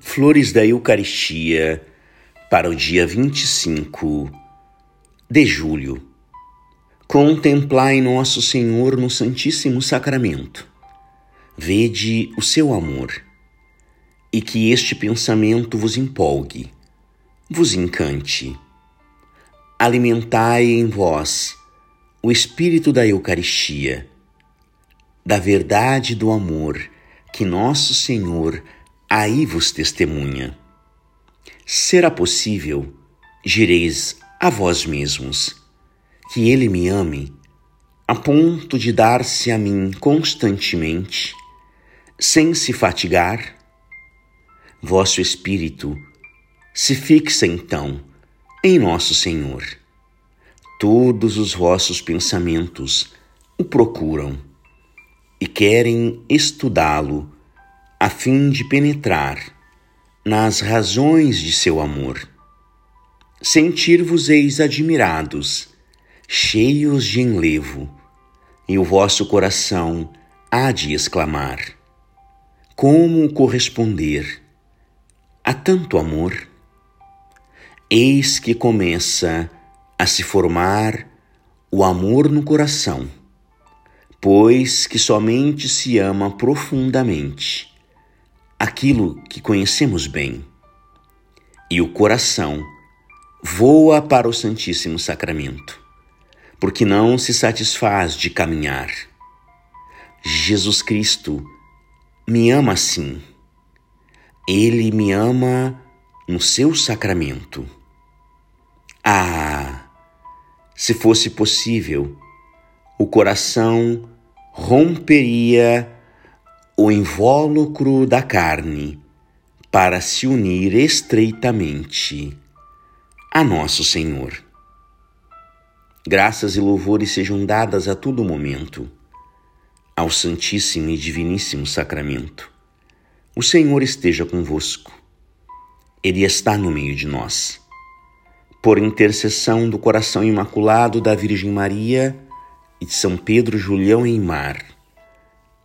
Flores da Eucaristia para o dia 25 de julho. Contemplai Nosso Senhor no Santíssimo Sacramento. Vede o seu amor e que este pensamento vos empolgue, vos encante. Alimentai em vós o espírito da Eucaristia, da verdade do amor que Nosso Senhor aí vos testemunha. Será possível, direis a vós mesmos, que Ele me ame a ponto de dar-se a mim constantemente, sem se fatigar? Vosso espírito se fixa então em nosso Senhor. Todos os vossos pensamentos o procuram e querem estudá-lo a fim de penetrar nas razões de seu amor. Sentir-vos-eis admirados, cheios de enlevo, e o vosso coração há de exclamar: Como corresponder a tanto amor? Eis que começa a se formar o amor no coração, pois que somente se ama profundamente aquilo que conhecemos bem. E o coração voa para o Santíssimo Sacramento, porque não se satisfaz de caminhar. Jesus Cristo me ama assim. Ele me ama no seu sacramento. Ah, se fosse possível, o coração romperia o invólucro da carne para se unir estreitamente a Nosso Senhor. Graças e louvores sejam dadas a todo momento ao Santíssimo e Diviníssimo Sacramento. O Senhor esteja convosco. Ele está no meio de nós. Por intercessão do coração imaculado da Virgem Maria e de São Pedro Julião em Mar